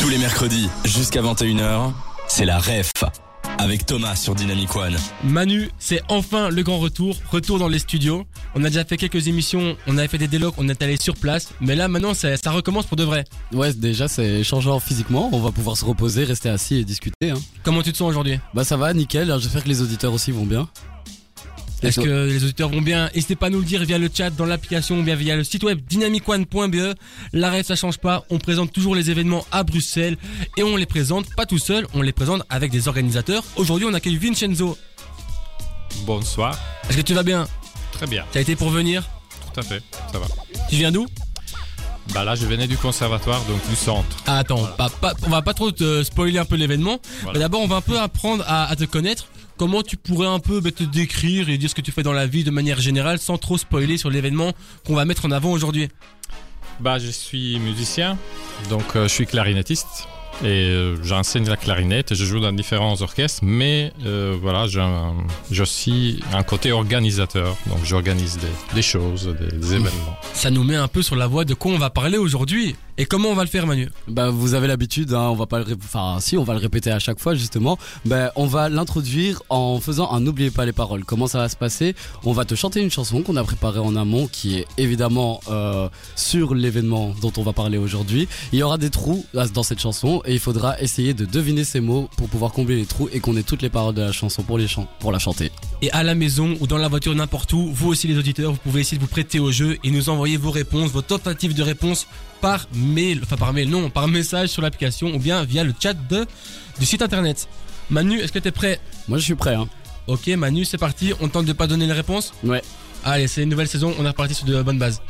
Tous les mercredis, jusqu'à 21h, c'est la REF. Avec Thomas sur Dynamic One. Manu, c'est enfin le grand retour, retour dans les studios. On a déjà fait quelques émissions, on avait fait des délocs, on est allé sur place, mais là maintenant ça, ça recommence pour de vrai. Ouais, déjà c'est changeant physiquement, on va pouvoir se reposer, rester assis et discuter. Hein. Comment tu te sens aujourd'hui? Bah ça va, nickel, j'espère que les auditeurs aussi vont bien. Est-ce que les auditeurs vont bien N'hésitez pas à nous le dire via le chat, dans l'application, ou bien via le site web dynamicone.be. L'arrêt, ça change pas. On présente toujours les événements à Bruxelles et on les présente pas tout seul, on les présente avec des organisateurs. Aujourd'hui, on accueille Vincenzo. Bonsoir. Est-ce que tu vas bien Très bien. T'as été pour venir Tout à fait. Ça va. Tu viens d'où Bah là, je venais du conservatoire, donc du centre. ah, Attends, pas, pas- on va pas trop te spoiler un peu l'événement. Voilà. Mais D'abord, on va un peu apprendre à, à te connaître. Comment tu pourrais un peu bah, te décrire et dire ce que tu fais dans la vie de manière générale sans trop spoiler sur l'événement qu'on va mettre en avant aujourd'hui? Bah, je suis musicien, donc euh, je suis clarinettiste. Et euh, j'enseigne la clarinette et je joue dans différents orchestres, mais euh, voilà, j'ai aussi un côté organisateur. Donc j'organise des, des choses, des, des événements. Ça nous met un peu sur la voie de quoi on va parler aujourd'hui. Et comment on va le faire Manu Bah vous avez l'habitude, hein, on va pas le, enfin si on va le répéter à chaque fois justement. Bah on va l'introduire en faisant un n'oubliez pas les paroles. Comment ça va se passer? On va te chanter une chanson qu'on a préparée en amont, qui est évidemment euh, sur l'événement dont on va parler aujourd'hui. Il y aura des trous dans cette chanson et il faudra essayer de deviner ces mots pour pouvoir combler les trous et qu'on ait toutes les paroles de la chanson pour les chan- pour la chanter. Et à la maison ou dans la voiture n'importe où, vous aussi les auditeurs, vous pouvez essayer de vous prêter au jeu et nous envoyer vos réponses, vos tentatives de réponse par mail, enfin par mail non, par message sur l'application ou bien via le chat de, du site internet. Manu, est-ce que t'es prêt? Moi je suis prêt. Hein. Ok Manu, c'est parti, on tente de pas donner les réponses? Ouais. Allez, c'est une nouvelle saison, on est reparti sur de bonnes bases.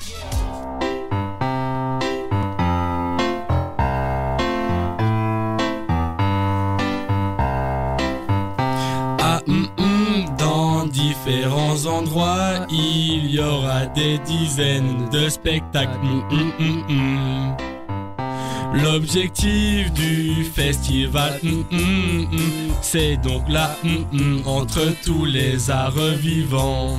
Différents endroits, il y aura des dizaines de spectacles. Hum, hum, hum. L'objectif du festival, c'est donc là, entre tous les arts vivants.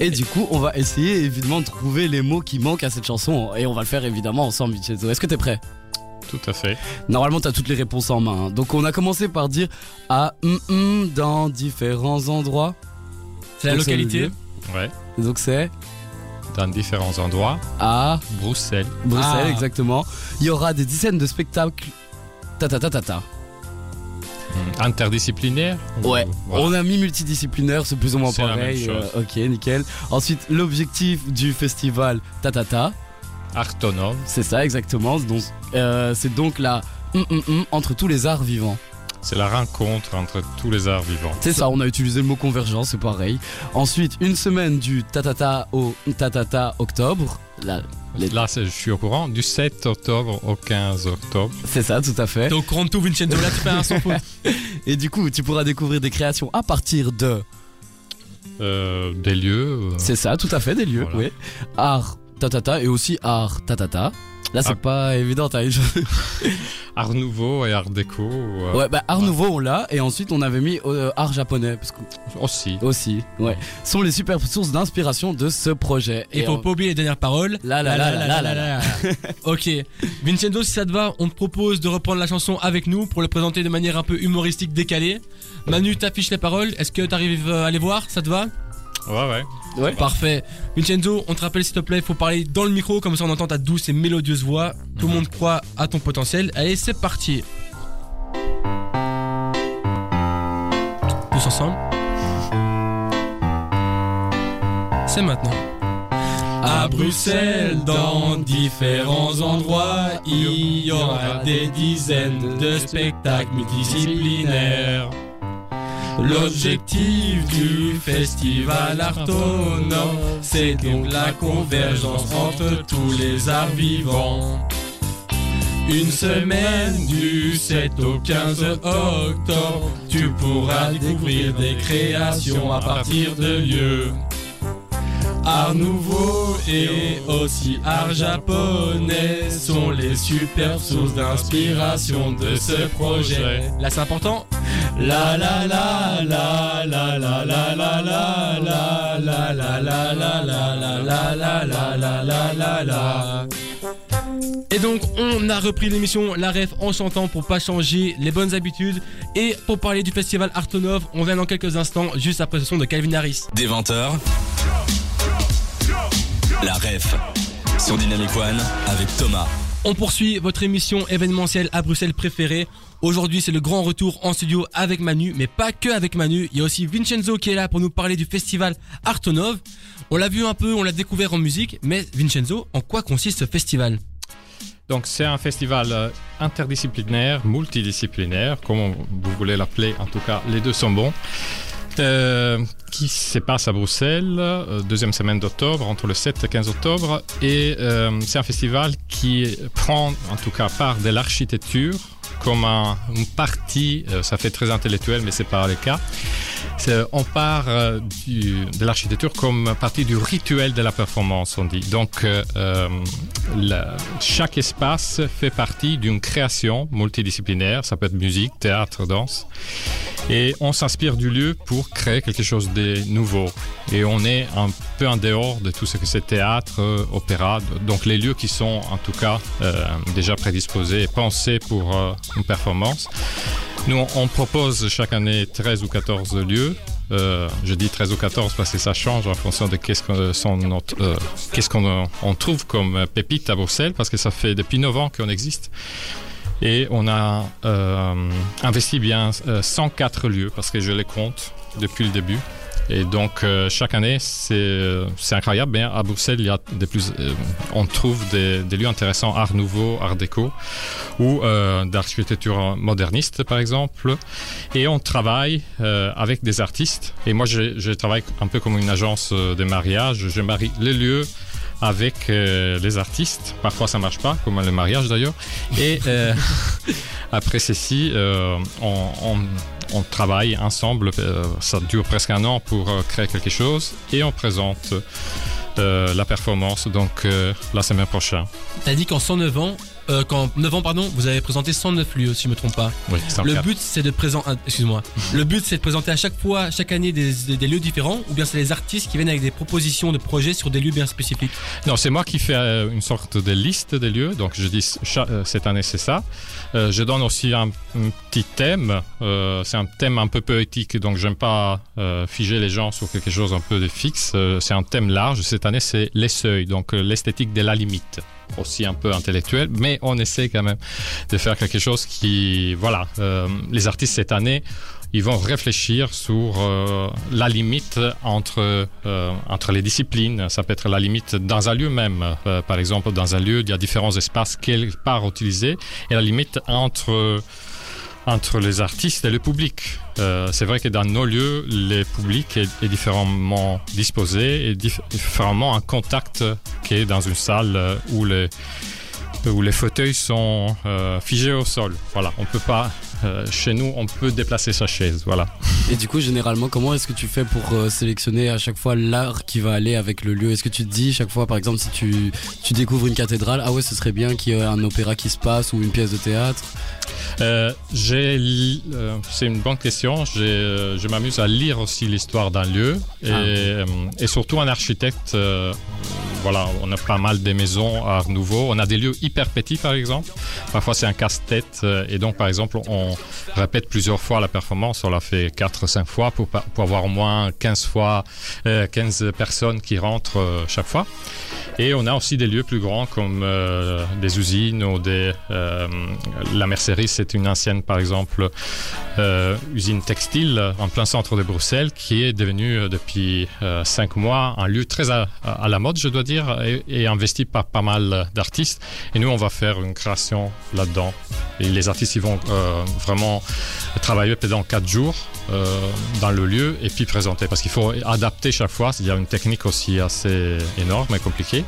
Et du coup, on va essayer évidemment de trouver les mots qui manquent à cette chanson et on va le faire évidemment ensemble, Vincenzo. Est-ce que t'es prêt? Tout à fait. Normalement, t'as toutes les réponses en main. hein. Donc, on a commencé par dire ah hum, hum dans différents endroits. C'est la Donc, localité. Ouais. Donc, c'est Dans différents endroits. à Bruxelles. Bruxelles, Ah. exactement. Il y aura des dizaines de spectacles. Ta ta ta ta ta. Hum, Interdisciplinaire. Ouais. Voilà. On a mis multidisciplinaire, c'est plus ou moins la pareil. même chose. euh, ok, nickel. Ensuite, l'objectif du festival ta ta ta. Artonome. C'est ça, exactement. Donc, euh, c'est donc la hum, hum entre tous les arts vivants. C'est la rencontre entre tous les arts vivants. C'est ça, on a utilisé le mot convergence, c'est pareil. Ensuite, une semaine du tatata au tatata octobre. Les- Là, je suis au courant. Du 7 octobre au 15 octobre. c'est ça, tout à fait. Au courant de tout, Vincenzo, là tu fais un sans faute. Et du coup, tu pourras découvrir des créations à partir de. Euh, des lieux. euh, C'est ça, tout à fait, des lieux, Voilà. oui. Art tatata et aussi art tatata. Là, c'est Ah. pas évident, t'as Art nouveau et art déco. euh, Ouais, bah, art Ouais. nouveau, on l'a. Et ensuite, on avait mis euh, art japonais. Parce que, Aussi. aussi, ouais. Sont les superbes sources d'inspiration de ce projet. Et faut on- pas oublier les dernières paroles. Là, là, là, là, là, là. ok. Vincenzo, si ça te va, on te propose de reprendre la chanson avec nous pour le présenter de manière un peu humoristique décalée. Manu t'affiche les paroles. Est-ce que t'arrives à les voir? Ça te va? Ouais, ouais. Ouais. Parfait. Vincenzo, on te rappelle s'il te plaît, il faut parler dans le micro, comme ça on entend ta douce et mélodieuse voix. Tout le monde croit à ton potentiel. Allez, c'est parti. Tous ensemble. C'est maintenant. À Bruxelles, dans différents endroits, il y aura des dizaines de spectacles multidisciplinaires. L'objectif du festival Artonome, c'est donc la convergence entre tous les arts vivants. Une semaine du 7 au 15 octobre, tu pourras découvrir des créations à partir de lieux. Art nouveau et aussi art japonais sont les superbes sources d'inspiration de ce projet. Là c'est important. La la la la la la la la la la la la la la la la la la la la et donc on a repris l'émission La Ref en chantant pour pas changer les bonnes habitudes et pour parler du festival Artonov, on vient dans quelques instants juste après ce son de Calvin Harris. Des 20h, la ref sur Dynamic One avec Thomas. On poursuit votre émission événementielle à Bruxelles préférée. Aujourd'hui, c'est le grand retour en studio avec Manu, mais pas que avec Manu. Il y a aussi Vincenzo qui est là pour nous parler du festival Artonov. On l'a vu un peu, on l'a découvert en musique, mais Vincenzo, en quoi consiste ce festival? Donc c'est un festival euh, interdisciplinaire, multidisciplinaire, comme vous voulez l'appeler. En tout cas, les deux sont bons. Euh, qui se passe à Bruxelles, euh, deuxième semaine d'octobre, entre le 7 et 15 octobre. Et euh, c'est un festival qui prend en tout cas part de l'architecture comme un, une partie, euh, ça fait très intellectuel mais c'est pas le cas. On part euh, de l'architecture comme partie du rituel de la performance, on dit. Donc euh, chaque espace fait partie d'une création multidisciplinaire, ça peut être musique, théâtre, danse. Et on s'inspire du lieu pour créer quelque chose de nouveau. Et on est un peu en dehors de tout ce que c'est théâtre, opéra, donc les lieux qui sont en tout cas déjà prédisposés et pensés pour une performance. Nous, on- propose chaque année 13 ou 14 lieux. Euh, je dis 13 ou 14 parce que ça change en fonction de qu'est-ce euh, qu'on euh, on trouve comme pépite à Bruxelles, parce que ça fait depuis 9 ans qu'on existe. Et on a euh, investi bien euh, 104 lieux, parce que je les compte depuis le début. Et donc euh, chaque année, c'est euh, incroyable. Mais à Bruxelles, il y a des plus, euh, on trouve des, lieux intéressants, art nouveau, art déco, ou d'architecture moderniste, par exemple. Et on travaille avec des artistes. Et moi, je, travaille un peu comme une agence de mariage. Je marie les lieux avec euh, les artistes. Parfois, ça marche pas, comme le mariage d'ailleurs. Et euh, après ceci, euh, on, travaille ensemble. ça dure presque un an pour créer quelque chose et on présente la performance donc la semaine prochaine. T'as dit qu'en 109 ans, euh, qu'en 9 ans pardon, vous avez présenté 109 lieux si je me trompe pas. Oui, Le but c'est de présenter, excuse-moi, le but c'est de présenter à chaque fois, chaque année des, des- des lieux différents ou bien c'est les artistes qui viennent avec des propositions de projets sur des lieux bien spécifiques? Non, c'est moi qui fais euh, une sorte de liste des lieux. Donc, je dis euh, cette année, c'est ça. Je donne aussi un, un petit thème. C'est un thème un peu poétique, donc j'aime pas figer les gens sur quelque chose un peu de fixe. C'est un thème large. Cette année, c'est les seuils, donc l'esthétique de la limite. Aussi un peu intellectuel, mais on essaie quand même de faire quelque chose qui, voilà, euh, les artistes cette année ils vont réfléchir sur euh, la limite entre, euh, entre les disciplines. Ça peut être la limite dans un lieu même. Euh, par exemple, dans un lieu, il y a différents espaces quelque part utilisés et la limite entre, entre les artistes et le public. Euh, c'est vrai que dans nos lieux, le public est, différemment disposé et dif- différemment en contact qu'est dans une salle euh, où les, où les fauteuils sont euh, figés au sol. Voilà, on peut pas. Euh, chez nous, on peut déplacer sa chaise. Voilà. Et du coup, généralement, comment est-ce que tu fais pour euh, sélectionner à chaque fois l'art qui va aller avec le lieu? Est-ce que tu te dis chaque fois, par exemple, si tu, tu découvres une cathédrale, ah ouais, ce serait bien qu'il y ait un opéra qui se passe ou une pièce de théâtre? Euh, euh, c'est une bonne question. Je m'amuse à lire aussi l'histoire d'un lieu et, Ah. et surtout un architecte. Euh, voilà, on a pas mal des maisons art nouveau. On a des lieux hyper petits, par exemple. Parfois, c'est un casse-tête euh, et donc, par exemple, on répète plusieurs fois la performance. On l'a fait 4-5 fois pour, pour avoir au moins 15 fois, euh, 15 personnes qui rentrent euh, chaque fois. Et on a aussi des lieux plus grands comme euh, des usines ou des. euh, la mercerie, c'est une ancienne, par exemple, euh, usine textile en plein centre de Bruxelles qui est devenue euh, depuis euh, cinq mois un lieu très à, à la mode, je dois dire, et, et investi par pas mal d'artistes. Et nous, on va faire une création là-dedans. et les artistes ils vont euh, vraiment travailler pendant quatre jours euh, dans le lieu et puis présenter parce qu'il faut adapter chaque fois. Il y a une technique aussi assez énorme et compliquée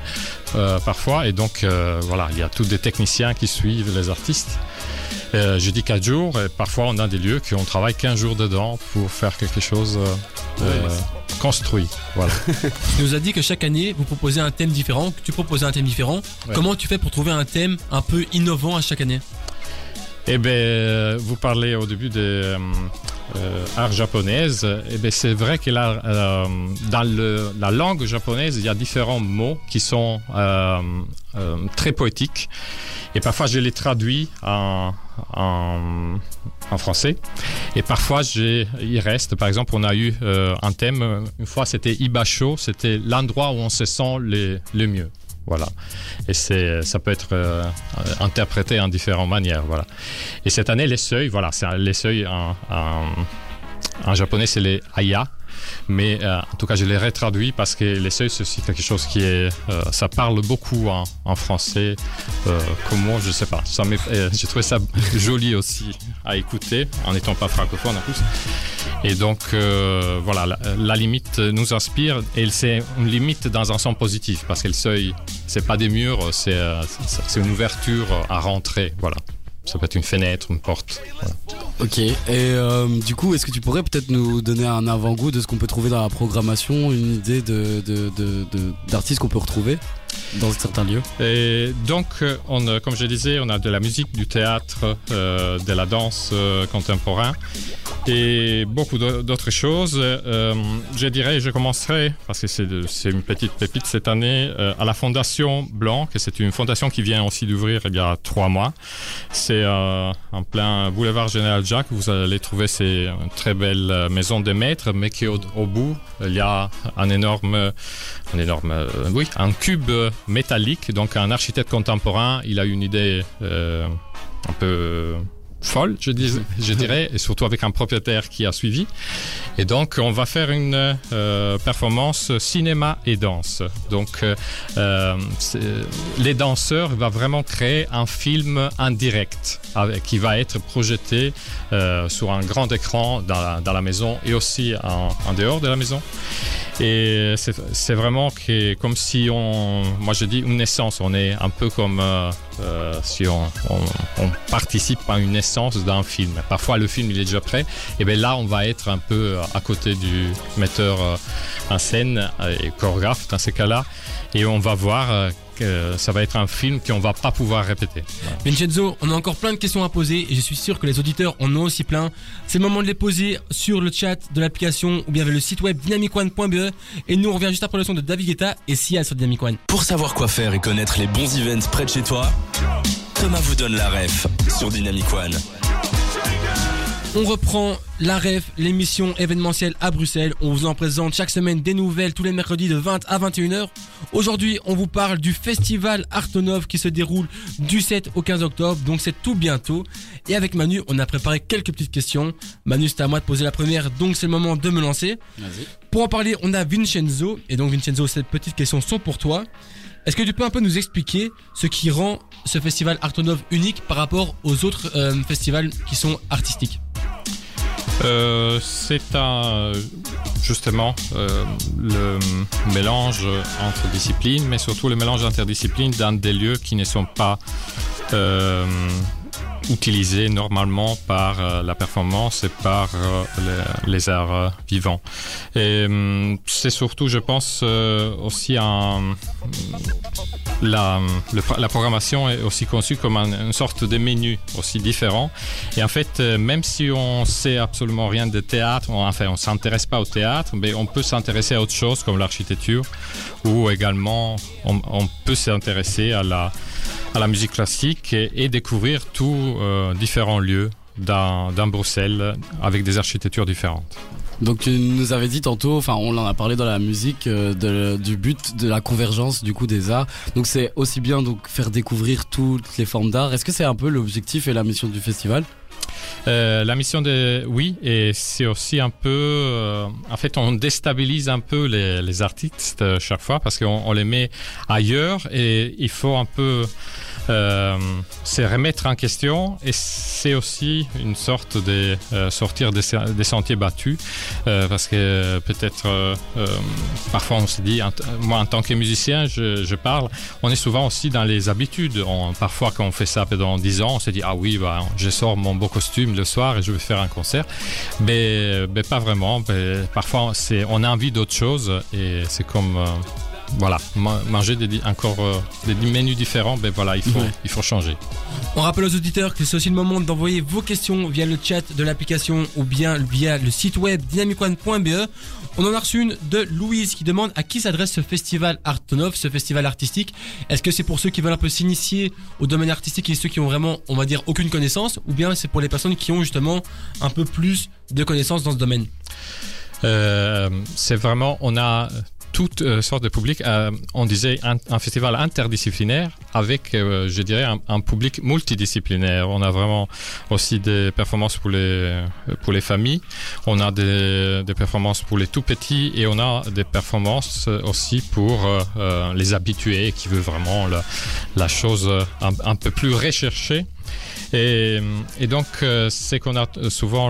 euh, parfois et donc voilà, il y a tous des techniciens qui suivent les artistes. Euh, je dis 4 jours et parfois on a des lieux qui on travaille 15 jours dedans pour faire quelque chose euh, euh, construit. Voilà. Tu nous as dit que chaque année, vous proposez un thème différent, que tu proposais un thème différent. Ouais. Comment tu fais pour trouver un thème un peu innovant à chaque année? Eh bien, euh, vous parlez au début de euh, euh, art japonaise. Eh bien, c'est vrai que là, euh, dans le- la langue japonaise, il y a différents mots qui sont euh, très poétiques. Et parfois, je les traduis en, français. Et parfois, il reste. Par exemple, on a eu euh, un thème, euh, une fois, c'était Ibasho, c'était l'endroit où on se sent le, mieux. Voilà. Et ça peut être euh, interprété en différentes manières. Voilà. Et cette année, les seuils, voilà, les seuils en, en japonais, c'est les aya. Mais euh, en tout cas, je les retraduis parce que les seuils, c'est aussi quelque chose qui est. euh, ça parle beaucoup en, français. Euh, comment, je sais pas. Ça euh, J'ai trouvé ça joli aussi à écouter, en n'étant pas francophone en plus. Et donc, voilà, la, limite nous inspire et c'est une limite dans un sens positif parce que le seuil, c'est pas des murs, c'est une ouverture à rentrer. Voilà. Ça peut être une fenêtre, une porte. Ok. Et euh, du coup, est-ce que tu pourrais peut-être nous donner un avant-goût de ce qu'on peut trouver dans la programmation, une idée de- d'artistes qu'on peut retrouver? Dans certains lieux Et donc, euh, a- comme je disais, on a de la musique, du théâtre, euh, de la danse euh, contemporain et beaucoup d'au- d'autres choses. Euh, je dirais, je commencerai, parce que c'est de- une petite pépite cette année, euh, à la Fondation Blanc, que c'est une fondation qui vient aussi d'ouvrir il y a trois mois. C'est euh, en plein boulevard Général Jacques. Vous allez trouver une très belle euh, maison des maîtres, mais qui au, au bout, il y a un énorme, un énorme, euh, oui, un cube métallique. Donc un architecte contemporain, il a une idée euh, un peu folle, je, dirais, et surtout avec un propriétaire qui a suivi. Et donc, on va faire une euh, performance cinéma et danse. Donc, euh, euh, les danseurs vont vraiment créer un film en direct avec, qui va être projeté sur un grand écran dans la, maison et aussi en, dehors de la maison. Et c'est vraiment comme si on, moi je dis une naissance, on est un peu comme euh, euh, si on, participe à une naissance d'un film. Parfois le film il est déjà prêt, et bien là on va être un peu à côté du metteur euh, en scène euh, et chorégraphe dans ces cas-là, et on va voir euh, que ça va être un film qu'on va pas pouvoir répéter. Voilà. Vincenzo, on a encore plein de questions à poser et je suis sûr que les auditeurs en ont aussi plein. C'est le moment de les poser sur le chat de l'application ou bien vers le site web dynamicone.be et nous on revient juste après le son de David Guetta et Sia sur Dynamic One. Pour savoir quoi faire et connaître les bons events près de chez toi, Thomas vous donne la ref sur Dynamic One. On reprend la REF, l'émission événementielle à Bruxelles. On vous en présente chaque semaine des nouvelles tous les mercredis de 20 à 21h. Aujourd'hui, on vous parle du festival Artonov qui se déroule du 7 au 15 octobre, donc c'est tout bientôt. Et avec Manu, on a préparé quelques petites questions. Manu, c'est à moi de poser la première, donc c'est le moment de me lancer. Pour en parler, on a Vincenzo. Et donc Vincenzo, ces petites questions sont pour toi. Est-ce que tu peux un peu nous expliquer ce qui rend ce festival Artonov unique par rapport aux autres euh, festivals qui sont artistiques? Euh, c'est justement euh, le mélange entre disciplines, mais surtout le mélange interdisciplines dans des lieux qui ne sont pas euh, utilisés normalement par euh, la performance et par euh, les, arts euh, vivants. Et hum, c'est surtout, je pense, aussi un la, la programmation est aussi conçue comme un- une sorte de menu aussi différent. Et en fait, même si on sait absolument rien de théâtre, enfin, on s'intéresse pas au théâtre, mais on peut s'intéresser à autre chose comme l'architecture, ou également on peut s'intéresser à la, à la musique classique et, découvrir tous euh, différents lieux dans, dans Bruxelles avec des architectures différentes. Donc tu nous avais dit tantôt, enfin on en a parlé dans la musique, euh, du but de la convergence du coup des arts. Donc c'est aussi bien donc faire découvrir toutes les formes d'art. Est-ce que c'est un peu l'objectif et la mission du festival? Euh, la mission de oui et c'est aussi un peu euh, en fait on déstabilise un peu les, artistes euh, chaque fois parce qu'on on les met ailleurs et il faut un peu se remettre en question et c'est aussi une sorte de sortir des, sentiers battus parce que peut-être parfois on se dit moi en tant que musicien je, parle on est souvent aussi dans les habitudes. Parfois quand on fait ça pendant 10 ans on se dit ah oui bah, je sors mon beau costume le soir et je vais faire un concert. Mais, mais pas vraiment. Mais parfois on a envie d'autre chose et c'est comme euh, voilà, ma- manger des, encore euh, des menus différents, ben voilà, il faut, Ouais. il faut changer. On rappelle aux auditeurs que c'est aussi le moment d'envoyer vos questions via le chat de l'application ou bien via le site web dynamicone.be. On en a reçu une de Louise qui demande à qui s'adresse ce festival Artonov, ce festival artistique. Est-ce que c'est pour ceux qui veulent un peu s'initier au domaine artistique et ceux qui ont vraiment, on va dire, aucune connaissance ou bien c'est pour les personnes qui ont justement un peu plus de connaissances dans ce domaine? Euh, c'est vraiment, on a toutes euh, sortes de publics. Euh, on disait un, un festival interdisciplinaire avec, euh, je dirais, un, un public multidisciplinaire. On a vraiment aussi des performances pour les, pour les familles. On a des, des performances pour les tout petits et on a des performances euh, aussi pour euh, euh, les habitués qui veulent vraiment la, la chose euh, un peu plus recherchée. Et, donc, euh, c'est qu'on a souvent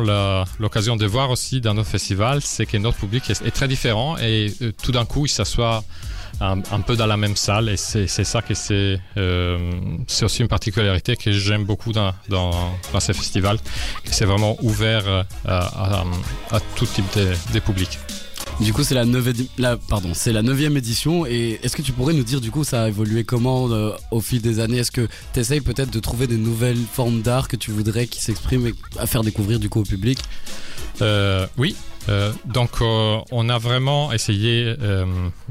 l'occasion de voir aussi dans nos festivals, c'est que notre public est, très différent et euh, tout d'un coup, il s'assoit un, peu dans la même salle et c'est ça que c'est euh, c'est aussi une particularité que j'aime beaucoup dans, dans, dans ces festivals, c'est vraiment ouvert à tout type de, de public. Du coup, c'est la neuvième, la, édition. Et est-ce que tu pourrais nous dire, du coup, ça a évolué comment euh, au fil des années? Est-ce que tu peut-être de trouver des nouvelles formes d'art que tu voudrais qui s'expriment et à faire découvrir du coup au public? Euh, oui. Euh, donc, euh, on a vraiment essayé euh,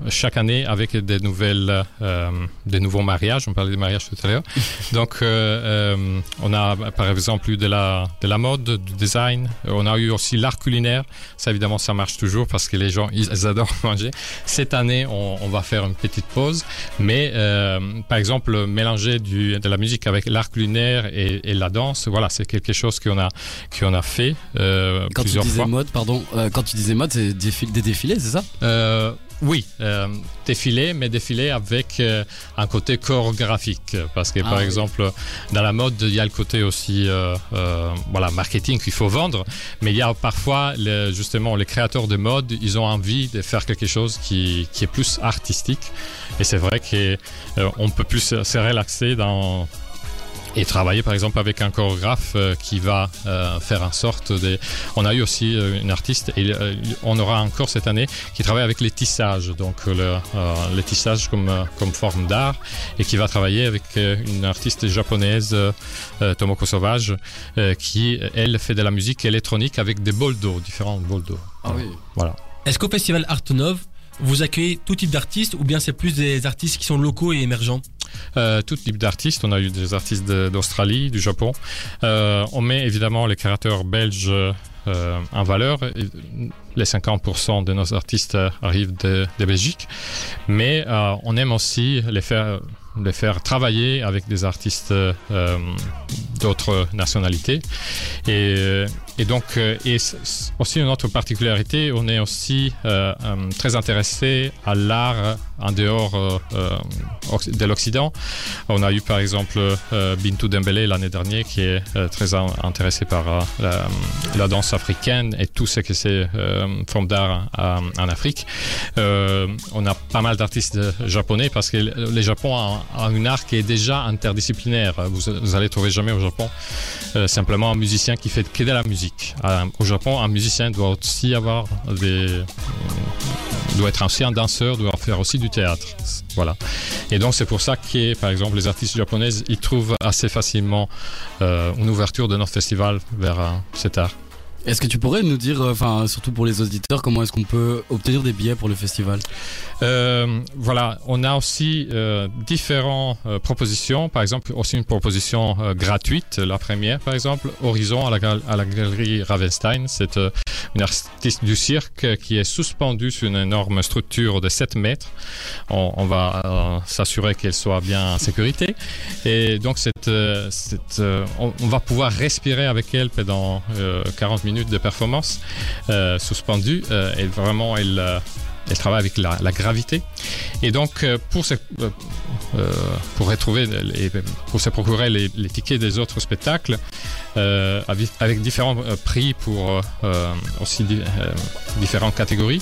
chaque année avec des nouvelles, euh, des nouveaux mariages. On parlait des mariages tout à l'heure. donc, euh, euh, on a par exemple eu de la, de la mode, du design. On a eu aussi l'art culinaire. Ça, évidemment, ça marche toujours parce que les gens, ils, adorent manger. Cette année, on, on va faire une petite pause. Mais, euh, par exemple, mélanger du, de la musique avec l'art culinaire et, et la danse, voilà, c'est quelque chose qu'on a, qu'on a fait euh, Quand tu plusieurs disais fois. mode, pardon, euh, quand tu disais mode, c'est des défilés, c'est ça? Euh, oui, euh, défilé, mais défilé avec un côté chorégraphique. Parce que, Ah par oui. exemple, dans la mode, il y a le côté aussi voilà, marketing qu'il faut vendre. Mais il y a parfois, justement, les créateurs de mode, ils ont envie de faire quelque chose qui, qui est plus artistique. Et c'est vrai qu'on peut plus se relaxer dans et travailler par exemple avec un chorégraphe euh, qui va euh, faire en sorte de... On a eu aussi euh, une artiste et euh, on aura encore cette année qui travaille avec les tissages, donc euh, le, euh, les tissages comme, euh, comme forme d'art et qui va travailler avec euh, une artiste japonaise, Tomoko Sauvage, euh, qui elle fait de la musique électronique avec des bols d'eau, différents bols d'eau. oui. Voilà. Est-ce qu'au festival Artonov, vous accueillez tout type d'artistes ou bien c'est plus des artistes qui sont locaux et émergents? Euh, tout type d'artistes. On a eu des artistes d'Australie, du Japon. Euh, on met évidemment les créateurs belges euh, en valeur. Les 50% de nos artistes arrivent de, de Belgique. Mais on aime aussi les faire, les faire travailler avec des artistes d'autres nationalités. Et, et donc, euh, et aussi une autre particularité, on est aussi euh, euh, très intéressé à l'art en dehors de l'Occident. On a eu par exemple euh, Bintou Dembélé l'année dernière qui est très in- intéressé par la, danse africaine et tout ce que c'est forme d'art en, Afrique. On a pas mal d'artistes japonais parce que le Japon a, a un art qui est déjà interdisciplinaire. Vous, vous allez trouver jamais au Japon simplement un musicien qui fait que de la musique. Euh, au Japon, un musicien doit aussi avoir des doit être aussi un danseur, doit faire aussi du théâtre. Voilà. Et donc c'est pour ça que, par exemple, les artistes japonaises, ils trouvent assez facilement euh, une ouverture de notre festival vers euh, cet art. Est-ce que tu pourrais nous dire, euh, enfin surtout pour les auditeurs, comment est-ce qu'on peut obtenir des billets pour le festival Euh, voilà, on a aussi euh, différentes propositions. Par exemple, aussi une proposition gratuite, la première, par exemple, Horizon à la, galerie Ravenstein. C'est une artiste du cirque qui est suspendue sur une énorme structure de 7 mètres. On, va s'assurer qu'elle soit bien en sécurité. Et donc, on, va pouvoir respirer avec elle pendant euh, 40 minutes de performance euh, suspendue. Euh, vraiment, elle, euh, elle travaille avec la, gravité. Et donc, euh, pour se, euh, pour retrouver, les, pour se procurer les, tickets des autres spectacles, avec, différents prix pour aussi di- différentes catégories,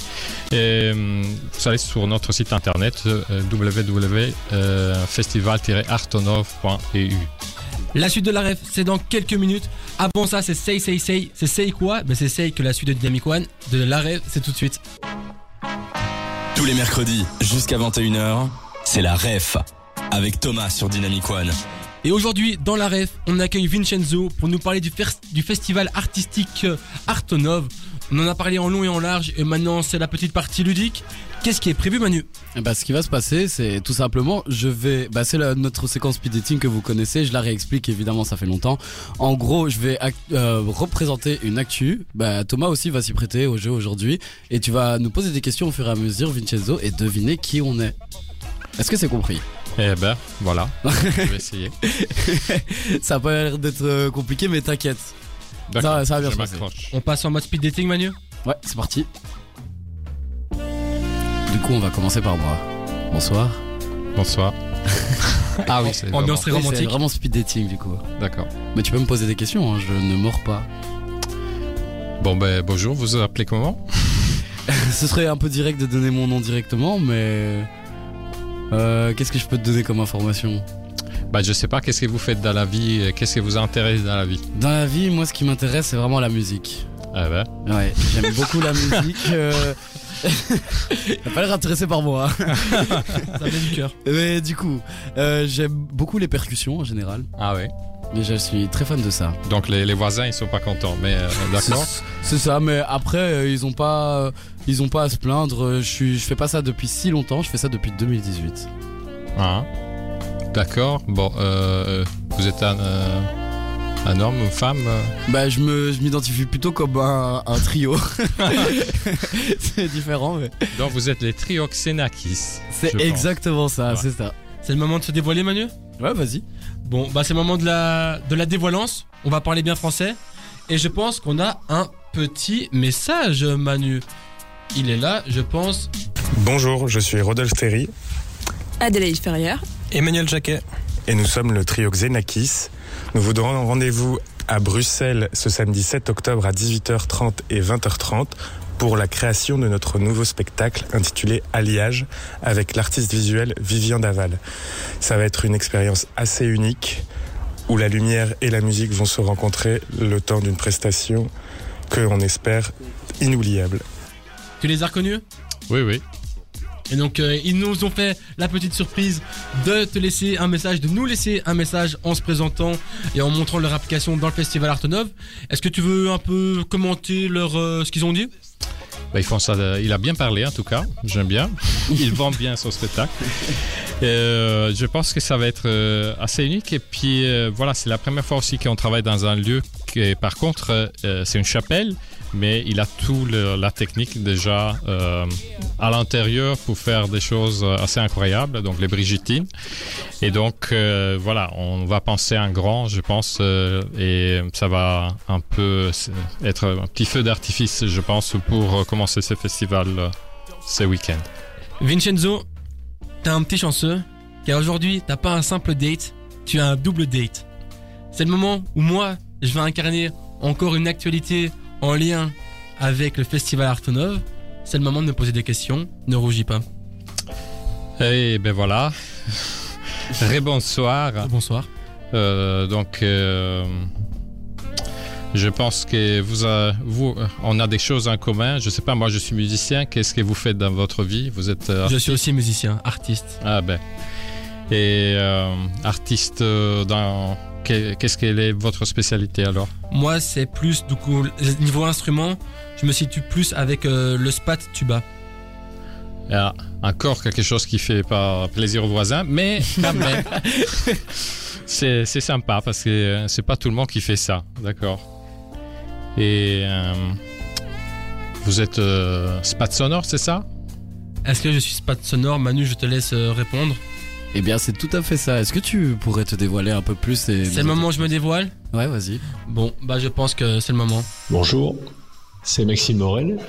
et, vous allez sur notre site internet www.festival-artonov.eu. La suite de la ref, c'est dans quelques minutes. Avant ça, c'est Say Say Say. C'est Say quoi? Ben c'est Say que la suite de Dynamic One. De la ref, c'est tout de suite. Tous les mercredis jusqu'à 21h, c'est la REF avec Thomas sur Dynamic One. Et aujourd'hui, dans la ref, on accueille Vincenzo pour nous parler du, festival artistique euh, Artonov. On en a parlé en long et en large, et maintenant c'est la petite partie ludique. Qu'est-ce qui est prévu, Manu Eh ben, ce qui va se passer, c'est tout simplement, je vais, bah, c'est notre séquence speed dating que vous connaissez. Je la réexplique, évidemment, ça fait longtemps. En gros, je vais euh, représenter une actu. Bah, Thomas aussi va s'y prêter au jeu aujourd'hui, et tu vas nous poser des questions au fur et à mesure, Vincenzo, et deviner qui on est. Est-ce que c'est compris? Eh ben, voilà, je vais essayer. Ça a pas l'air d'être euh, compliqué, mais t'inquiète. Ça- ça va bien je se passer. On passe en mode speed dating, Manu Ouais, c'est parti. Du coup, on va commencer par moi. Bonsoir. Bonsoir. ah oui, c'est Ambiance très romantique. vraiment speed dating du coup. D'accord. Mais tu peux me poser des questions, hein, je ne mords pas. Bon ben bonjour, vous vous appelez comment Ce serait un peu direct de donner mon nom directement, mais euh, qu'est-ce que je peux te donner comme information? Bah je sais pas, qu'est-ce que vous faites dans la vie, euh, qu'est-ce que vous intéresse dans la vie? Dans la vie, moi, ce qui m'intéresse, c'est vraiment la musique. Ah ben, Ouais, j'aime beaucoup la musique. Euh... T'as pas l'air intéressé par moi. hein. Ça vient du cœur. Mais du coup, euh, j'aime beaucoup les percussions en général. ah ouais? Et je suis très fan de ça. Donc les, les voisins ils sont pas contents, mais euh, d'accord. C'est- ça, mais après, euh, ils ont pas, euh, ils ont pas à se plaindre. Je suis, je fais pas ça depuis si longtemps. Je fais ça depuis 2018. Ah, D'accord. Bon, euh, vous êtes un, euh, un homme, une femme euh? Bah, je me, je m'identifie plutôt comme un, un trio. c'est différent, mais Donc vous êtes les Trioxénakis. c'est pense. exactement ça. Ouais. C'est ça. C'est le moment de se dévoiler, Manu? Ouais, vas-y. Bon, bah c'est le moment de la, de la dévoilance. On va parler bien français. Et je pense qu'on a un petit message, Manu. Il est là, je pense. Bonjour, je suis Rodolphe Ferry Adélaïde Ferrière. Emmanuel Jacquet. et nous sommes le trio Xenakis. Nous vous donnons rendez-vous à Bruxelles ce samedi 7 octobre à 18h30 et 20h30 pour la création de notre nouveau spectacle intitulé Alliage avec l'artiste visuel Vivian Daval. Ça va être une expérience assez unique où la lumière et la musique vont se rencontrer le temps d'une prestation que on espère inoubliable. Tu les as reconnus? Oui, oui. Et donc euh, ils nous ont fait la petite surprise de te laisser un message, de nous laisser un message en se présentant et en montrant leur application dans le festival Artenov. Est-ce que tu veux un peu commenter leur euh, ce qu'ils ont dit? Bah, ils font ça. de- Il a bien parlé en tout cas. J'aime bien. Il vend bien son spectacle. Euh, je pense que ça va être euh, assez unique. Et puis euh, voilà, c'est la première fois aussi qu'on travaille dans un lieu qui, par contre, euh, c'est une chapelle, mais il a tout la technique déjà euh, à l'intérieur pour faire des choses assez incroyables. Donc les Brigittines. Et donc euh, voilà, on va penser un grand, je pense, euh, et ça va un peu euh, être un petit feu d'artifice, je pense, pour euh, commencer ce festival euh, ce week-end. Vincenzo, t'es un petit chanceux, car aujourd'hui t'as pas un simple date, tu as un double date. C'est le moment où moi, je vais incarner encore une actualité en lien avec le festival Artonov. C'est le moment de me poser des questions, ne rougis pas. Et ben voilà. Rebonsoir. Bonsoir. Euh, donc, euh, je pense que vous, euh, on a des choses en commun. Je sais pas, moi, je suis musicien. Qu'est-ce que vous faites dans votre vie? Vous êtes Je suis aussi musicien, artiste. Ah ben. Et artiste dans qu'est-ce qu'elle est votre spécialité alors Moi, c'est plus, du coup, niveau instrument, je me situe plus avec euh, le spat tuba. Il y a encore quelque chose qui fait pas plaisir aux voisins, mais quand même, c'est sympa parce que euh, c'est pas tout le monde qui fait ça, d'accord. Et euh, vous êtes euh, spat sonore, c'est ça? Est-ce que je suis spat sonore? Manu, je te laisse répondre. Eh bien, c'est tout à fait ça. Est-ce que tu pourrais te dévoiler un peu plus et C'est le moment où je me dévoile Ouais, vas-y. Bon, bah je pense que c'est le moment. Bonjour, c'est Maxime Morel.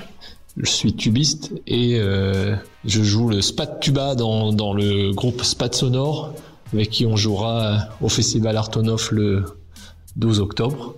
Je suis tubiste et euh, je joue le spat tuba dans, dans le groupe Spat Sonore avec qui on jouera au festival Artonov le 12 octobre.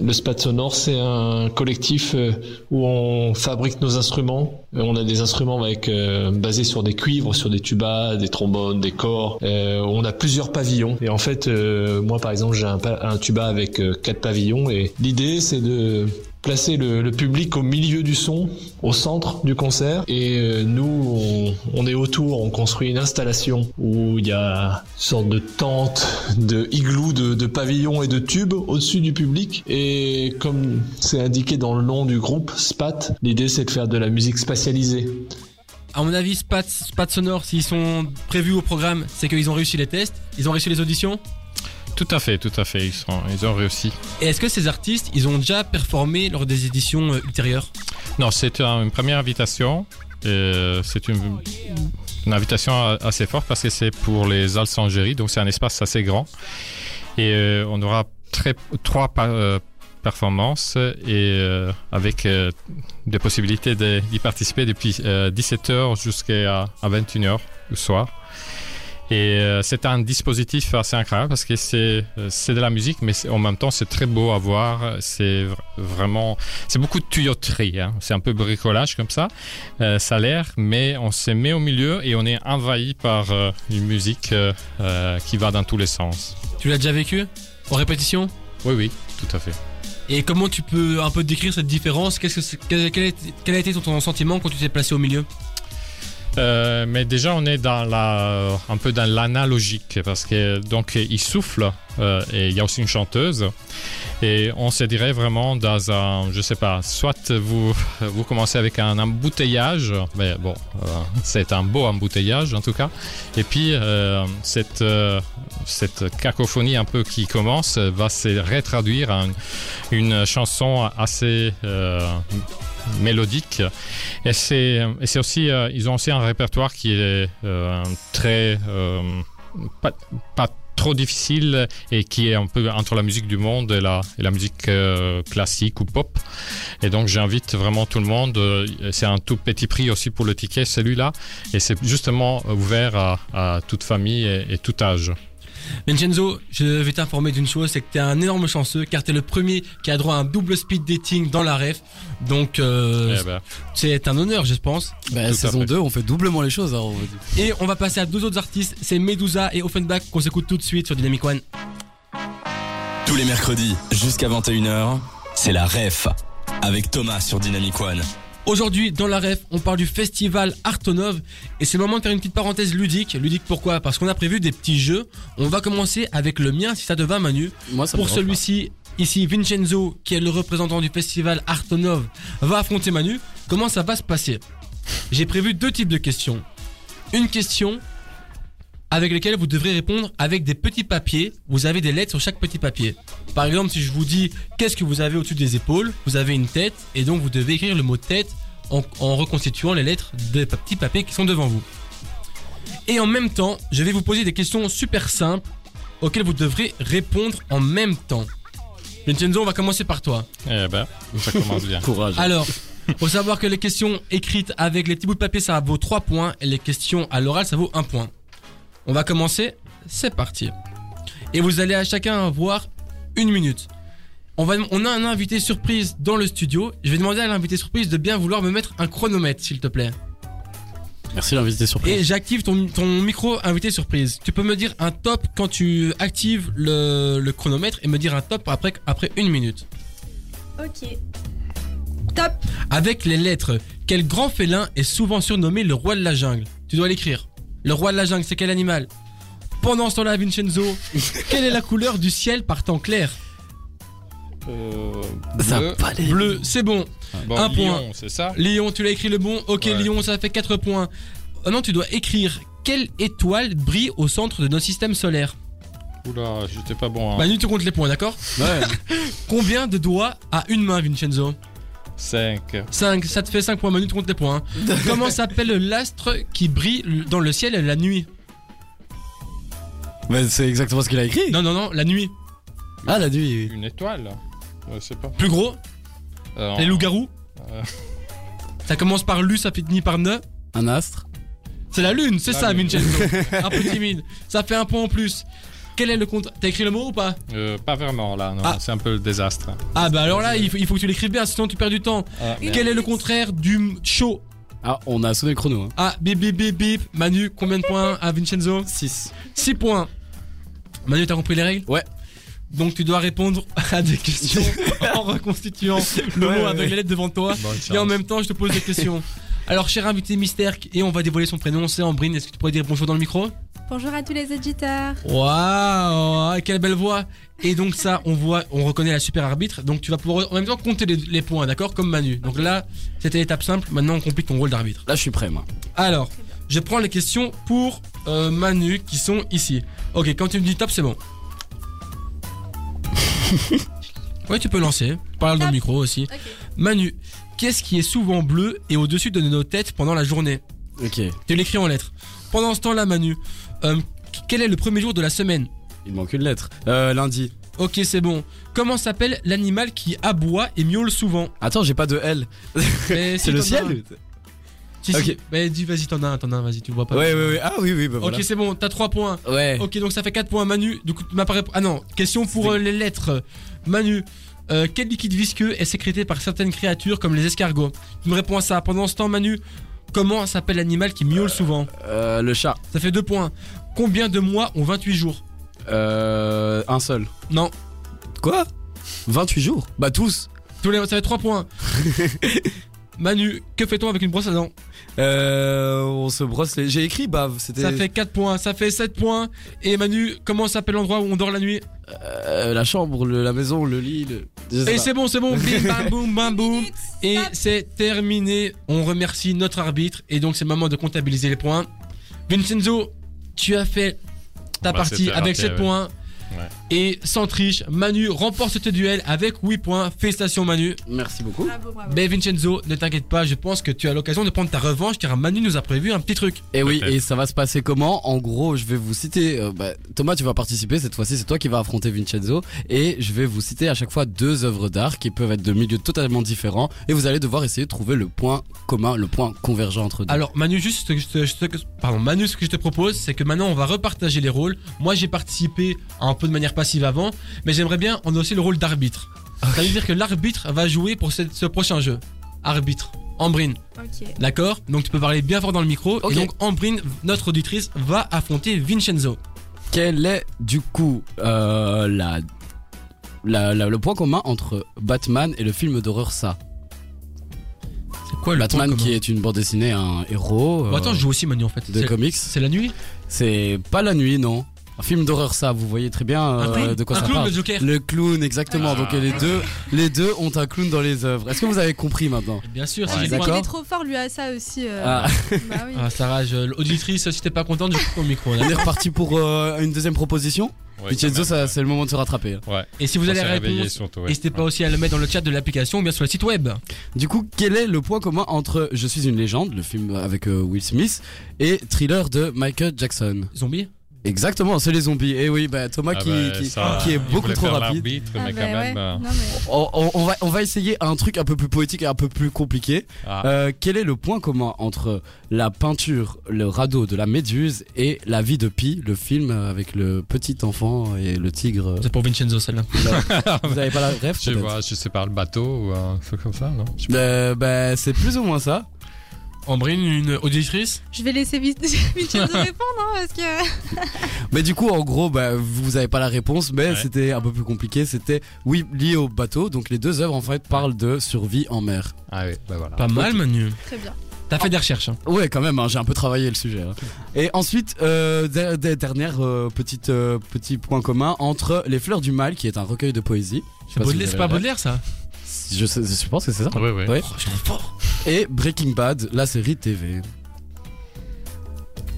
Le Spat Sonore, c'est un collectif euh, où on fabrique nos instruments. Euh, On a des instruments avec euh, basés sur des cuivres, sur des tubas, des trombones, des corps. Euh, on a plusieurs pavillons. Et en fait, moi par exemple, j'ai un, tuba avec quatre pavillons. Et l'idée, c'est de placer le, public au milieu du son, au centre du concert. Et euh, nous, on, est autour, on construit une installation où il y a une sorte de tente, de igloo, de, de pavillons et de tubes au-dessus du public. Et comme c'est indiqué dans le nom du groupe, SPAT, l'idée c'est de faire de la musique spatialisée. À mon avis, spat, spat sonore, s'ils sont prévus au programme, c'est qu'ils ont réussi les tests, ils ont réussi les auditions. Tout à fait, tout à fait. Ils, sont, ils ont réussi. Et est-ce que ces artistes, ils ont déjà performé lors des éditions euh, ultérieures? Non, c'est un- une première invitation. Euh, c'est une, une invitation assez forte parce que c'est pour les Alsangeries, donc c'est un espace assez grand. Et euh, on aura très, trois euh, performances et euh, avec des possibilités de- d'y participer depuis 17h jusqu'à à 21h le soir. Et euh, c'est un dispositif assez incroyable parce que c'est euh, c'est de la musique, mais en même temps c'est très beau à voir. C'est vr- vraiment c'est beaucoup de tuyauterie. hein. C'est un peu bricolage comme ça. Euh, ça a l'air, mais on se met au milieu et on est envahi par euh, une musique qui va dans tous les sens. Tu l'as déjà vécu? En répétition? Oui, oui, tout à fait. Et comment tu peux un peu décrire cette différence? Qu'est-ce que quel, quel a été- ton sentiment quand tu t'es placé au milieu? Euh, mais déjà, on est dans la, un peu dans l'analogique parce que donc il souffle euh, et il y a aussi une chanteuse. Et on se dirait vraiment dans un, je sais pas, soit vous vous commencez avec un embouteillage, mais bon, euh, c'est un beau embouteillage en tout cas, et puis cette cette cacophonie un peu qui commence va se retraduire en une chanson assez mélodique et c'est aussi euh, ils ont aussi un répertoire qui est euh, très euh, pas, pas trop difficile et qui est un peu entre la musique du monde et la, et la musique classique ou pop. Et donc j'invite vraiment tout le monde. C'est un tout petit prix aussi pour le ticket, celui-là. Et c'est justement ouvert à, à toute famille et, et tout âge. Vincenzo, je vais t'informer d'une chose, c'est que t'es un énorme chanceux car t'es le premier qui a droit à un double speed dating dans la ref. Donc euh, Eh ben, c'est un honneur, je pense. Bah, saison fait. 2, on fait doublement les choses. alors, on va dire. Et on va passer à deux autres artistes, c'est Medusa et Offenbach qu'on s'écoute tout de suite sur Dynamic One. Tous les mercredis jusqu'à 21h, c'est la REF avec Thomas sur Dynamic One. Aujourd'hui, dans la ref, on parle du festival Artonov et c'est le moment de faire une petite parenthèse ludique. Ludique pourquoi? Parce qu'on a prévu des petits jeux. On va commencer avec le mien si ça te va Manu. Moi, ça me Pour celui-ci, ici Vincenzo, qui est le représentant du festival Artonov, va affronter Manu. Comment ça va se passer? J'ai prévu deux types de questions. Une question avec lesquelles vous devrez répondre avec des petits papiers. Vous avez des lettres sur chaque petit papier. Par exemple, si je vous dis qu'est-ce que vous avez au-dessus des épaules, vous avez une tête et donc vous devez écrire le mot tête en, en reconstituant les lettres des petits papiers qui sont devant vous. Et en même temps, je vais vous poser des questions super simples auxquelles vous devrez répondre en même temps. Vincenzo, on va commencer par toi. eh ben, ça commence bien. Courage. Alors, faut savoir que les questions écrites avec les petits bouts de papier, ça vaut 3 points, et les questions à l'oral, ça vaut 1 point. On va commencer, c'est parti. Et vous allez à chacun avoir une minute. On, va, on a un invité surprise dans le studio. Je vais demander à l'invité surprise de bien vouloir me mettre un chronomètre, s'il te plaît. Merci l'invité Et surprise. j'active ton, ton micro invité surprise. Tu peux me dire un top quand tu actives le, le chronomètre et me dire un top après, après une minute. Ok. Top. Avec les lettres, quel grand félin est souvent surnommé le roi de la jungle? Tu dois l'écrire. Le roi de la jungle, c'est quel animal Pendant ce temps-là, Vincenzo, quelle est la couleur du ciel par temps clair Euh, Ça bleu. va pas aller. Bleu, c'est bon. Bon, un Lyon, point. c'est ça Lyon, tu l'as écrit le bon Ok, Ouais. Lyon, ça fait 4 points. Oh non, tu dois écrire quelle étoile brille au centre de notre système solaire. Oula, j'étais pas bon. Hein. Manu, tu comptes les points, d'accord Ouais. Combien de doigts a une main, Vincenzo 5. 5, ça te fait 5 points, Manu, tu comptes les points. hein. Comment s'appelle l'astre qui brille dans le ciel la nuit? Mais c'est exactement ce qu'il a écrit. Non, non, non, la nuit. Ah, la nuit. oui. Une étoile Je sais pas. Plus gros Euh, Les loups-garous euh, Ça commence par lu, ça finit par ne. Un astre. C'est la lune, c'est ça. Vincenzo. un peu timide. Ça fait un point en plus. Quel est le compte T'as écrit le mot ou pas euh, pas vraiment là, non. Ah. C'est un peu le désastre. Ah bah alors là, il faut, il faut que tu l'écrives bien, sinon tu perds du temps. Ah. Quel est le contraire du m- chaud Ah, on a sonné le chrono. Hein. Ah, bip bip bip bip. Manu, combien de points à Vincenzo 6. 6 points. Manu, t'as compris les règles Ouais. Donc tu dois répondre à des questions en reconstituant le Ouais, mot ouais, avec ouais. les lettres devant toi. Bonne Et en même temps, je te pose des questions. Alors, cher invité mystère, et on va dévoiler son prénom, c'est Ambrine. Est-ce que tu pourrais dire bonjour dans le micro? Bonjour à tous les auditeurs. Waouh, quelle belle voix Et donc ça, on voit, on reconnaît la super arbitre. Donc tu vas pouvoir en même temps compter les, les points, d'accord Comme Manu. Donc là, c'était l'étape simple. Maintenant, on complique ton rôle d'arbitre. Là, je suis prêt, moi. Alors, je prends les questions pour euh, Manu qui sont ici. Ok, quand tu me dis top, c'est bon. ouais, tu peux lancer. Parle dans le micro aussi. Manu, qu'est-ce qui est souvent bleu et au-dessus de nos têtes pendant la journée? Ok. Tu l'écris en lettres. Pendant ce temps-là, Manu, euh, quel est le premier jour de la semaine Il manque une lettre. Euh, lundi. Ok, c'est bon. Comment s'appelle l'animal qui aboie et miaule souvent Attends, j'ai pas de L. Mais si, C'est le ciel Si, si. Ok. Mais dis, vas-y, t'en as un, t'en as un, vas-y, tu le vois pas. Ouais, ouais, ouais. Ah, oui, oui, bah voilà. Ok, c'est bon, t'as 3 points. Ouais. Ok, donc ça fait 4 points. Manu, du coup, répondu. Ah non, question pour euh, les lettres. Manu, euh, quel liquide visqueux est sécrété par certaines créatures comme les escargots? Tu me réponds à ça. Pendant ce temps, Manu, comment s'appelle l'animal qui miaule souvent Euh, le chat. Ça fait 2 points. Combien de mois ont 28 jours Euh, un seul. Non, Quoi? 28 jours? Bah, tous. tous les... ça fait 3 points. Manu, que fait-on avec une brosse à dents? Euh, on se brosse les. J'ai écrit bave. C'était. Ça fait 4 points, ça fait 7 points. Et Manu, comment s'appelle l'endroit où on dort la nuit Euh, la chambre, le- la maison, le lit. Le... Et c'est bon, c'est bon, bim bam boum bam boum. Et c'est terminé. On remercie notre arbitre. Et donc c'est le moment de comptabiliser les points. Vincenzo, tu as fait ta Bah, partie avec raté, 7 ouais. points. Ouais. Et sans triche, Manu remporte ce duel avec 8 points. Félicitations Manu. Merci beaucoup. Bravo, bravo. Mais Vincenzo, ne t'inquiète pas, je pense que tu as l'occasion de prendre ta revanche car Manu nous a prévu un petit truc. Et oui, Peut-être. et ça va se passer comment? En gros, je vais vous citer. euh, bah, Thomas, tu vas participer cette fois-ci. C'est toi qui vas affronter Vincenzo, et je vais vous citer à chaque fois deux œuvres d'art qui peuvent être de milieux totalement différents, et vous allez devoir essayer de trouver le point commun, le point convergent entre deux. Alors Manu, juste ce que je te, pardon, Manu, ce que je te propose, c'est que maintenant on va repartager les rôles. Moi j'ai participé un peu de manière passive avant, mais j'aimerais bien en aussi le rôle d'arbitre. Ça veut dire que l'arbitre va jouer pour ce, ce prochain jeu. Arbitre. Ambrine, Ok. d'accord Donc tu peux parler bien fort dans le micro. Ok. Et donc Ambrine, notre auditrice, va affronter Vincenzo. Quel est du coup euh, la, la- la- le point commun entre Batman et le film d'horreur ça C'est quoi le Batman point qui est une bande dessinée, un héros Bon, euh, attends, je joue aussi Manu en fait. de C'est- comics. C'est la nuit C'est pas la nuit, non. Un film d'horreur ça, vous voyez très bien euh, de quoi Un ça clown, parle. le Joker Le clown, exactement. Ah. Donc les deux, les deux ont un clown dans les œuvres. Est-ce que vous avez compris maintenant? Bien sûr, si Ouais, j'ai Il est trop fort lui à ça aussi. euh. Ah, Bah oui. Ah, Sarah, je- l'auditrice, si t'es pas contente, je coupe ton micro. On est reparti pour euh, une deuxième proposition? Ouais, ça, c'est le moment de se rattraper. Ouais. Et si vous réveillé réponse, surtout, ouais. n'hésitez pas aussi à le mettre dans le chat de l'application ou bien sur le site web. Du coup, quel est le point commun entre Je suis une légende, le film avec euh, Will Smith, et Thriller de Michael Jackson? Zombie? Exactement, c'est les zombies. Et oui, bah Thomas Ah qui, bah, qui, ça, qui est il beaucoup trop faire rapide. l'arbitre, Ah mais bah quand ouais. même. euh, Non, mais- On, on- on va, on va essayer un truc un peu plus poétique et un peu plus compliqué. ah, Euh, quel est le point commun entre la peinture, le radeau de la méduse et La vie de Pi, le film avec le petit enfant et le tigre? C'est pour Vincenzo celle-là. Vous avez pas la rêve je sais pas, je sais pas, le bateau ou un truc comme ça, non? Euh, bah, C'est plus ou moins ça. Ambrine, une auditrice? Je vais laisser Vin- Vincenzo répondre hein, parce que. Mais du coup, en gros, bah, vous avez pas la réponse, mais Ouais. c'était un peu plus compliqué. C'était, oui, lié au bateau. Donc les deux œuvres, en fait, parlent de survie en mer. Ah oui, bah voilà. Pas mal, Manu. Très bien. T'as fait des recherches. Hein. Ouais, quand même, hein, j'ai un peu travaillé le sujet. hein. Et ensuite, euh, der- der- dernière euh, petite euh, petit point commun entre Les Fleurs du Mal, qui est un recueil de poésie. C'est pas Baudelaire, pas ça? Je, sais- je pense que c'est ça. Oui, oui. Ouais. Oh, fort. Et Breaking Bad, la série TV.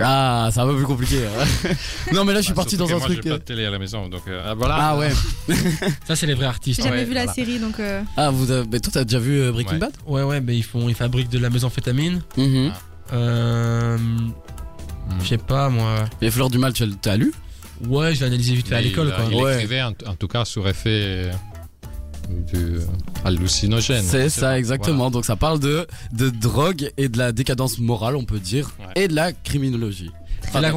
Ah, c'est un peu plus compliqué. hein. non, mais là, je suis Bah, parti surtout dans que un moi, truc. j'ai euh, pas de télé à la maison, donc euh, ah, voilà. Ah ouais. Ça, c'est les vrais artistes. J'ai jamais Ouais, vu la voilà. série donc. euh, Ah, vous avez... mais toi, t'as déjà vu euh, Breaking Ouais. Bad? Ouais, ouais, mais ils font, ils fabriquent de la méthamphétamine. Mhm. Euh, je sais pas moi. Les Fleurs du Mal, tu as- t'as lu? Ouais, je l'ai analysé vite fait à Mais l'école il, quoi. Il Ouais. écrivait en, en tout cas sous effet du hallucinogène. C'est ça, Voilà. exactement. Donc, ça parle de, de drogue et de la décadence morale, on peut dire, Ouais. et de la criminologie. C'est là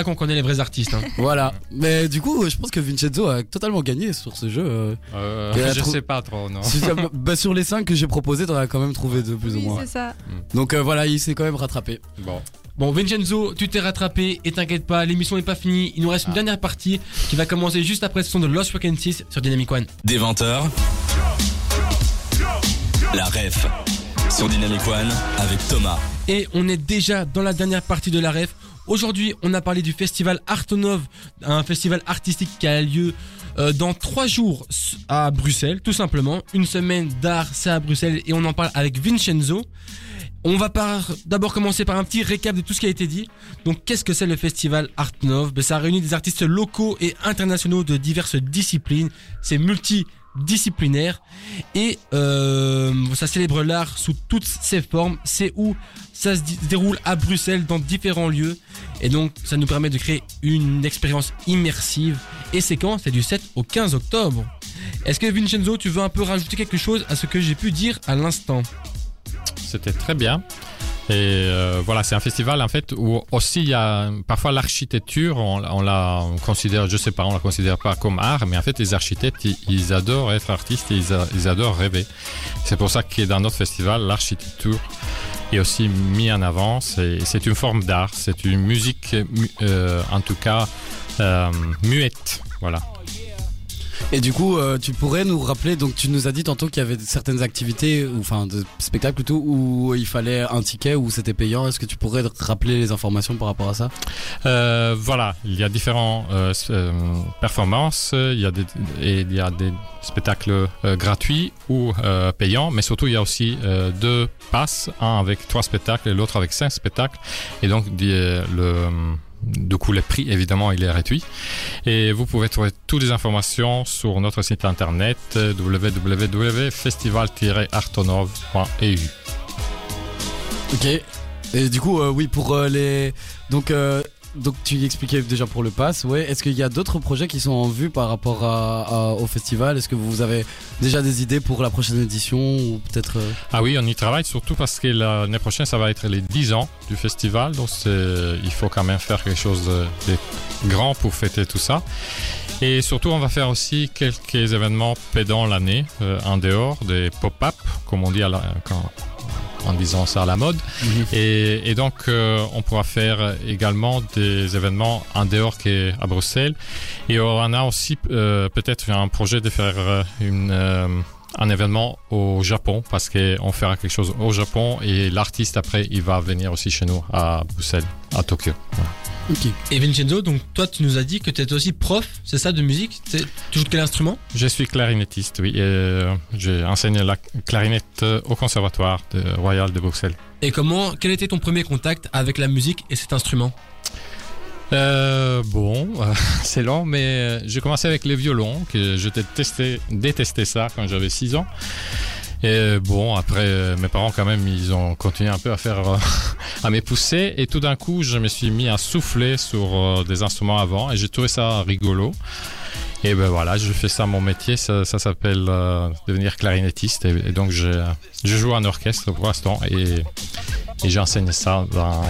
là qu'on connaît les vrais artistes. Hein. Voilà. Mais du coup, je pense que Vincenzo a totalement gagné sur ce jeu. euh. Euh, je trou- sais pas trop, non. Si- bah, sur les 5 que j'ai proposés, t'en as quand même trouvé deux plus ou moins. c'est ça. Donc euh, voilà, il s'est quand même rattrapé. Bon, Bon, Vincenzo, tu t'es rattrapé et t'inquiète pas, l'émission n'est pas finie. Il nous reste une Ah. dernière partie qui va commencer juste après ce son de Lost Frequencies sur Dynamic One. Des 20h. La ref sur Dynamic One avec Thomas. Et on est déjà dans la dernière partie de la ref. Aujourd'hui, on a parlé du festival Artonov, un festival artistique qui a lieu euh, dans trois jours à Bruxelles, tout simplement. Une semaine d'art, c'est à Bruxelles, et on en parle avec Vincenzo. On va d'abord commencer par un petit récap de tout ce qui a été dit. Donc, qu'est-ce que c'est le festival Artnov ben, Ça réunit des artistes locaux et internationaux de diverses disciplines. C'est multidisciplinaire et euh, ça célèbre l'art sous toutes ses formes. C'est où ça se déroule à Bruxelles dans différents lieux et donc ça nous permet de créer une expérience immersive. Et c'est quand? C'est du 7 au 15 octobre. Est-ce que Vincenzo, tu veux un peu rajouter quelque chose à ce que j'ai pu dire à l'instant? C'était très bien. Et euh, voilà, c'est un festival en fait où aussi il y a parfois l'architecture, on, on la on considère, je sais pas, on la considère pas comme art, mais en fait les architectes ils, adorent être artistes et ils, adorent rêver. C'est pour ça que dans notre festival, l'architecture est aussi mis en avant. C'est une forme d'art, c'est une musique, mu- euh, en tout cas euh, muette. Voilà. Et du coup, euh, tu pourrais nous rappeler, donc tu nous as dit tantôt qu'il y avait certaines activités, enfin de spectacles plutôt, où il fallait un ticket, où c'était payant. Est-ce que tu pourrais rappeler les informations par rapport à ça? Euh, voilà, il y a différentes euh, euh, performances, il y a des, et il y a des spectacles euh, gratuits ou payants, mais surtout il y a aussi deux passes, un avec trois spectacles et l'autre avec cinq spectacles. Et donc le du coup, le prix, évidemment, il est réduit. Et vous pouvez trouver toutes les informations sur notre site internet euh, www.festival-artonov.eu. Ok. Et du coup, euh, oui, pour euh, les. Donc, donc tu expliquais déjà pour le pass, ouais. Est-ce qu'il y a d'autres projets qui sont en vue par rapport au festival? Est-ce que vous avez déjà des idées pour la prochaine édition ou peut-être euh, Ah oui, on y travaille surtout parce que l'année prochaine, ça va être les 10 ans du festival. Donc, il faut quand même faire quelque chose de, grand pour fêter tout ça. Et surtout, on va faire aussi quelques événements pédants l'année, euh, en dehors des pop-up, comme on dit à la- quand- en disant ça à la mode. Et, et donc, euh, on pourra faire également des événements en dehors qu'à Bruxelles. Et on a aussi euh, peut-être un projet de faire une, euh, un événement au Japon, parce qu'on fera quelque chose au Japon et l'artiste, après, il va venir aussi chez nous à Bruxelles, à Tokyo. Voilà. Ok. Et Vincenzo, donc toi tu nous as dit que tu étais aussi prof, c'est ça, de musique? C'est- Tu joues de quel instrument? Je suis clarinettiste, oui. Euh, j'ai enseigné la clarinette au Conservatoire de Royal de Bruxelles. Et comment, quel était ton premier contact avec la musique et cet instrument? Euh, bon, euh, c'est long, mais euh, j'ai commencé avec les violons, que je détestais, détestais ça quand j'avais 6 ans. Et euh, bon, après, euh, mes parents quand même, ils ont continué un peu à faire, euh, à m'épousser. Et tout d'un coup, je me suis mis à souffler sur des instruments avant, et j'ai trouvé ça rigolo. Et ben voilà, je fais ça mon métier, ça, s'appelle devenir clarinettiste. Et, donc, je, je joue en orchestre pour l'instant, et, et j'enseigne ça dans-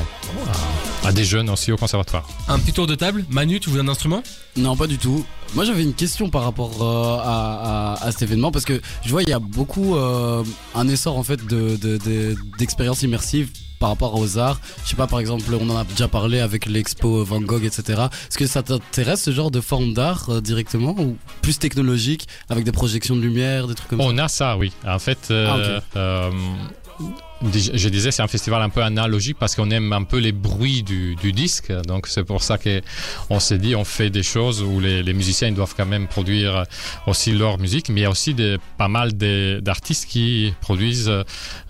à, à des jeunes aussi au conservatoire. Un petit tour de table, Manu, tu joues d'un instrument? Non, pas du tout. Moi, j'avais une question par rapport euh, à, à- à cet événement parce que je vois il y a beaucoup euh, un essor en fait de de- de- d'expériences immersives par rapport aux arts. Je sais pas, par exemple, on en a déjà parlé avec l'expo Van Gogh, etc. Est-ce que ça t'intéresse ce genre de forme d'art euh, directement ou plus technologique avec des projections de lumière, des trucs comme ça? On a ça, oui. En fait, euh, Ah, ok. euh, je disais, c'est un festival un peu analogique parce qu'on aime un peu les bruits du, disque. Donc c'est pour ça qu'on s'est dit, on fait des choses où les, musiciens doivent quand même produire aussi leur musique, mais il y a aussi pas mal d'artistes qui produisent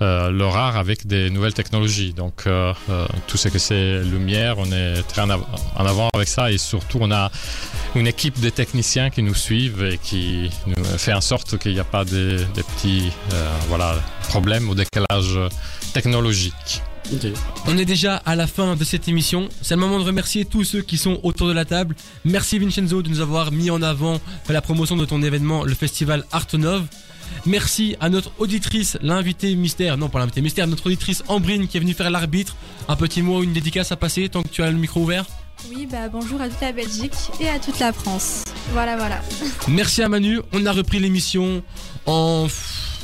euh, leur art avec des nouvelles technologies. Donc euh, euh, tout ce que c'est lumière, on est très en, av en, avant avec ça et surtout on a une équipe de techniciens qui nous suivent et qui nous fait en sorte qu'il n'y a pas des, des petits problèmes ou décalages technologiques. Okay. On est déjà à la fin de cette émission. C'est le moment de remercier tous ceux qui sont autour de la table. Merci Vincenzo de nous avoir mis en avant la promotion de ton événement, le festival Artenov. Merci à notre auditrice, l'invité mystère, non pas l'invité mystère, notre auditrice Ambrine qui est venue faire l'arbitre. Un petit mot, une dédicace à passer tant que tu as le micro ouvert. Oui, bah bonjour à toute la Belgique et à toute la France. Voilà, voilà. Merci à Manu. On a repris l'émission en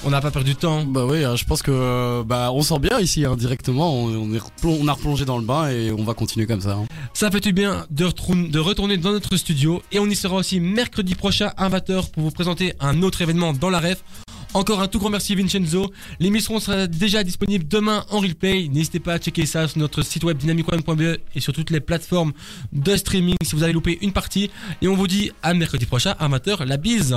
on n'a pas perdu de temps. Bah oui, je pense que bah on sent bien ici hein, directement. On, est on a replongé dans le bain et on va continuer comme ça. Hein. Ça fait du bien de, de, retourner dans notre studio et on y sera aussi mercredi prochain à 20h pour vous présenter un autre événement dans la ref. Encore un tout grand merci Vincenzo. L'émission sera déjà disponible demain en replay. N'hésitez pas à checker ça sur notre site web dynamicone.be et sur toutes les plateformes de streaming si vous avez loupé une partie. Et on vous dit à mercredi prochain à 20h. La bise